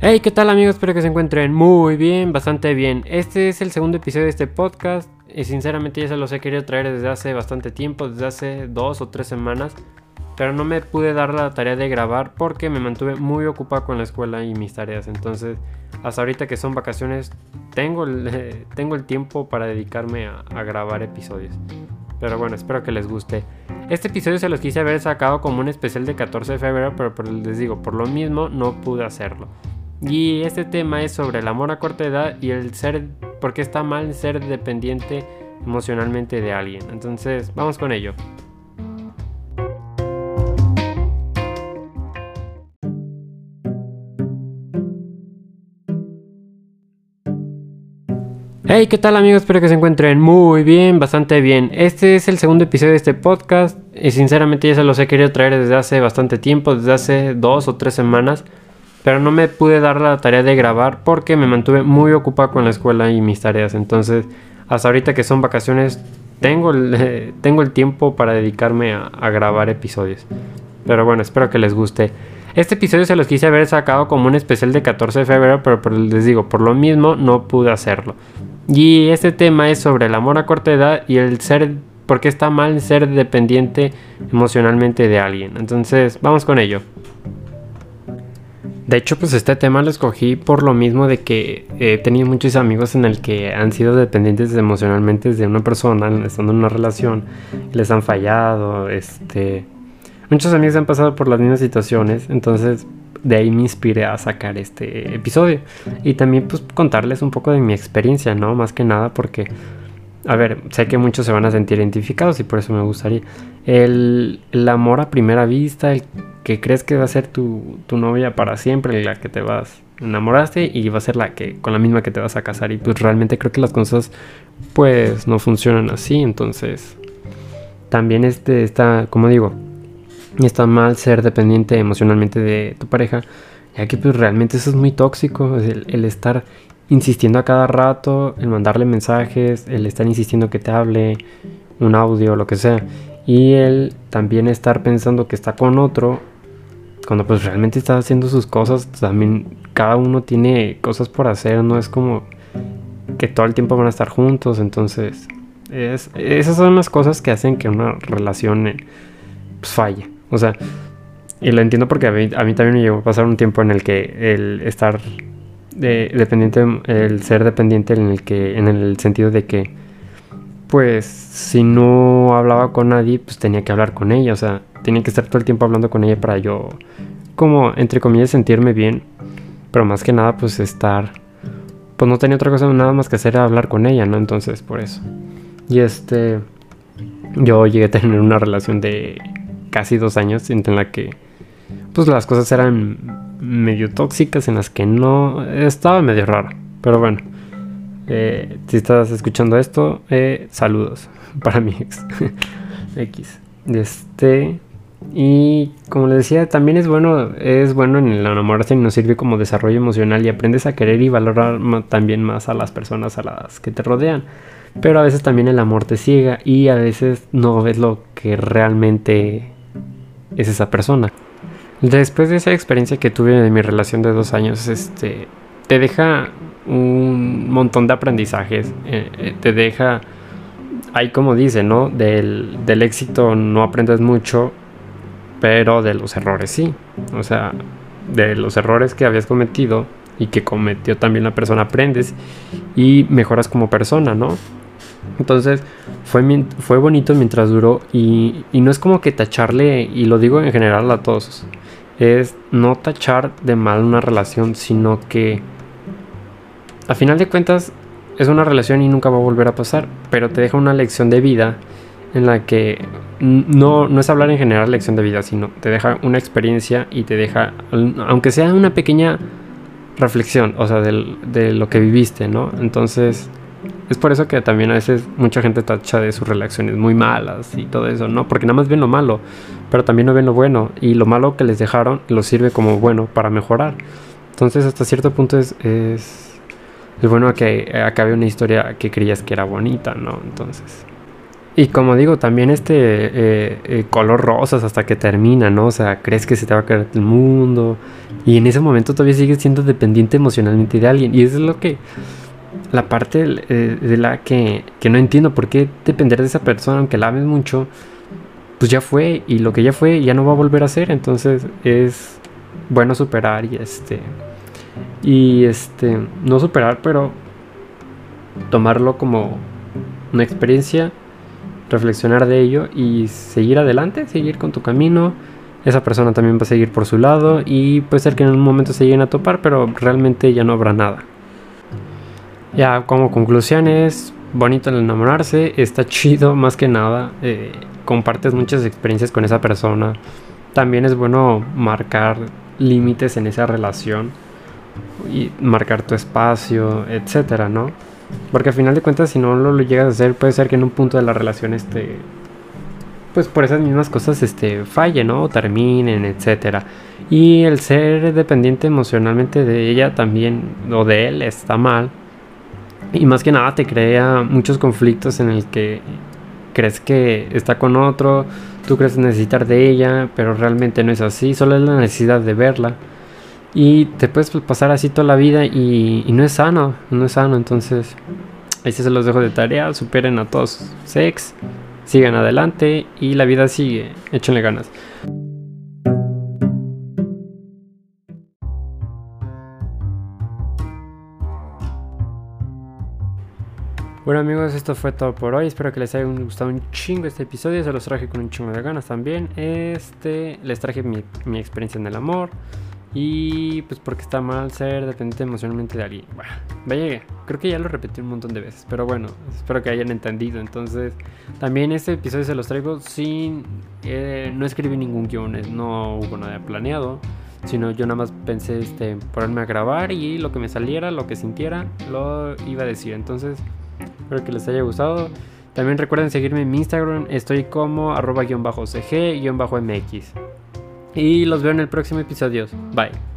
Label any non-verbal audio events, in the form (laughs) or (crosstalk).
Hey, ¿qué tal amigos? Espero que se encuentren muy bien, bastante bien. Este es el segundo episodio de este podcast y sinceramente ya se los he querido traer desde hace bastante tiempo, desde hace dos o tres semanas, pero no me pude dar la tarea de grabar porque me mantuve muy ocupado con la escuela y mis tareas. Entonces, hasta ahorita que son vacaciones, tengo el, (laughs) tengo el tiempo para dedicarme a, a grabar episodios. Pero bueno, espero que les guste. Este episodio se los quise haber sacado como un especial de 14 de febrero, pero, les digo, por lo mismo no pude hacerlo. Y este tema es sobre el amor a corta edad y el ser, porque está mal ser dependiente emocionalmente de alguien. Entonces, vamos con ello. Hey, ¿qué tal amigos? Espero que se encuentren muy bien, bastante bien. Este es el segundo episodio de este podcast y sinceramente ya se los he querido traer desde hace bastante tiempo, desde hace dos o tres semanas pero no me pude dar la tarea de grabar porque me mantuve muy ocupado con la escuela y mis tareas. Entonces, hasta ahorita que son vacaciones, tengo el, (laughs) tengo el tiempo para dedicarme a, grabar episodios. Pero bueno, espero que les guste. Este episodio se los quise haber sacado como un especial de 14 de febrero, pero, pero les digo, por lo mismo no pude hacerlo. Y este tema es sobre el amor a corta edad y el ser, porque está mal ser dependiente emocionalmente de alguien. Entonces, vamos con ello. De hecho, pues este tema lo escogí por lo mismo de que he tenido muchos amigos en el que han sido dependientes emocionalmente de una persona, estando en una relación, les han fallado, este... Muchos amigos han pasado por las mismas situaciones, entonces de ahí me inspiré a sacar este episodio. Y también pues contarles un poco de mi experiencia, ¿no? Más que nada porque a ver, sé que muchos se van a sentir identificados y por eso me gustaría. El, amor a primera vista, el que crees que va a ser tu, novia para siempre, la que te vas enamoraste y va a ser la que con la misma que te vas a casar y pues realmente creo que las cosas pues no funcionan así, entonces también este está, como digo, está mal ser dependiente emocionalmente de tu pareja, ya que pues realmente eso es muy tóxico, el, el estar insistiendo a cada rato, el mandarle mensajes, el estar insistiendo que te hable, un audio, lo que sea. Y el también estar pensando que está con otro, cuando pues realmente está haciendo sus cosas, también cada uno tiene cosas por hacer, no es como que todo el tiempo van a estar juntos, entonces es, esas son las cosas que hacen que una relación eh, pues, falle. O sea, y lo entiendo porque a mí, a mí también me llegó a pasar un tiempo en el que el estar dependiente, el ser dependiente en el que, en el sentido de que, pues, si no hablaba con nadie, pues tenía que hablar con ella, o sea, tenía que estar todo el tiempo hablando con ella para yo, como, entre comillas, sentirme bien, pero más que nada, pues estar, pues no tenía otra cosa nada más que hacer hablar con ella, ¿no? Entonces, por eso. Y este, yo llegué a tener una relación de casi dos años en la que, pues las cosas eran medio tóxicas en las que no estaba medio raro. Pero bueno, eh, si estás escuchando esto, eh, saludos (laughs) para mi ex. (laughs) X. Este. Y como les decía, también es bueno, es bueno en el enamorarse y nos sirve como desarrollo emocional y aprendes a querer y valorar también más a las personas a las que te rodean. Pero a veces también el amor te ciega y a veces no ves lo que realmente es esa persona. Después de esa experiencia que tuve de mi relación de dos años, este, te deja un montón de aprendizajes, eh, eh, te deja, ahí como dice, ¿no? Del, del éxito no aprendes mucho, pero de los errores sí. O sea, de los errores que habías cometido y que cometió también la persona aprendes y mejoras como persona, ¿no? Entonces fue, fue bonito mientras duró y, y no es como que tacharle, y lo digo en general a todos, es no tachar de mal una relación, sino que a final de cuentas es una relación y nunca va a volver a pasar, pero te deja una lección de vida en la que no, no es hablar en general lección de vida, sino te deja una experiencia y te deja, aunque sea una pequeña reflexión, o sea, de, de lo que viviste, ¿no? Entonces, es por eso que también a veces mucha gente tacha de sus relaciones muy malas y todo eso, ¿no? Porque nada más ven lo malo, pero también no ven lo bueno. Y lo malo que les dejaron lo sirve como bueno para mejorar. Entonces, hasta cierto punto es, es, bueno que acabe una historia que creías que era bonita, ¿no? Entonces. Y como digo, también este eh, eh, color rosas hasta que termina, ¿no? O sea, crees que se te va a caer el mundo. Y en ese momento todavía sigues siendo dependiente emocionalmente de alguien. Y eso es lo que. La parte eh, de la que, que no entiendo por qué depender de esa persona, aunque la ames mucho, pues ya fue. Y lo que ya fue ya no va a volver a ser. Entonces es bueno superar y este. Y este. No superar, pero tomarlo como una experiencia reflexionar de ello y seguir adelante, seguir con tu camino. Esa persona también va a seguir por su lado y puede ser que en un momento se lleguen a topar, pero realmente ya no habrá nada. Ya como conclusión es bonito el enamorarse, está chido (laughs) más que nada, eh, compartes muchas experiencias con esa persona. También es bueno marcar límites en esa relación y marcar tu espacio, etcétera, ¿no? Porque al final de cuentas, si no lo, llegas a hacer, puede ser que en un punto de la relación, este, pues por esas mismas cosas, este, falle, ¿no? O terminen, etcétera. Y el ser dependiente emocionalmente de ella también, o de él, está mal. Y más que nada te crea muchos conflictos en el que crees que está con otro, tú crees necesitar de ella, pero realmente no es así, solo es la necesidad de verla. Y te puedes pasar así toda la vida y, no es sano, no es sano. Entonces, ahí se los dejo de tarea. Superen a todos sex, sigan adelante y la vida sigue. Échenle ganas. Bueno amigos, esto fue todo por hoy. Espero que les haya gustado un chingo este episodio. Se los traje con un chingo de ganas también. Este, les traje mi, mi experiencia en el amor. Y pues porque está mal ser dependiente emocionalmente de alguien. Bueno, vaya, creo que ya lo repetí un montón de veces, pero bueno, espero que hayan entendido. Entonces, también este episodio se los traigo sin... Eh, no escribí ningún guion, no hubo nada planeado, sino yo nada más pensé este, ponerme a grabar y lo que me saliera, lo que sintiera, lo iba a decir. Entonces, espero que les haya gustado. También recuerden seguirme en mi Instagram, estoy como arroba-cg-mx. Y los veo en el próximo episodio. Bye.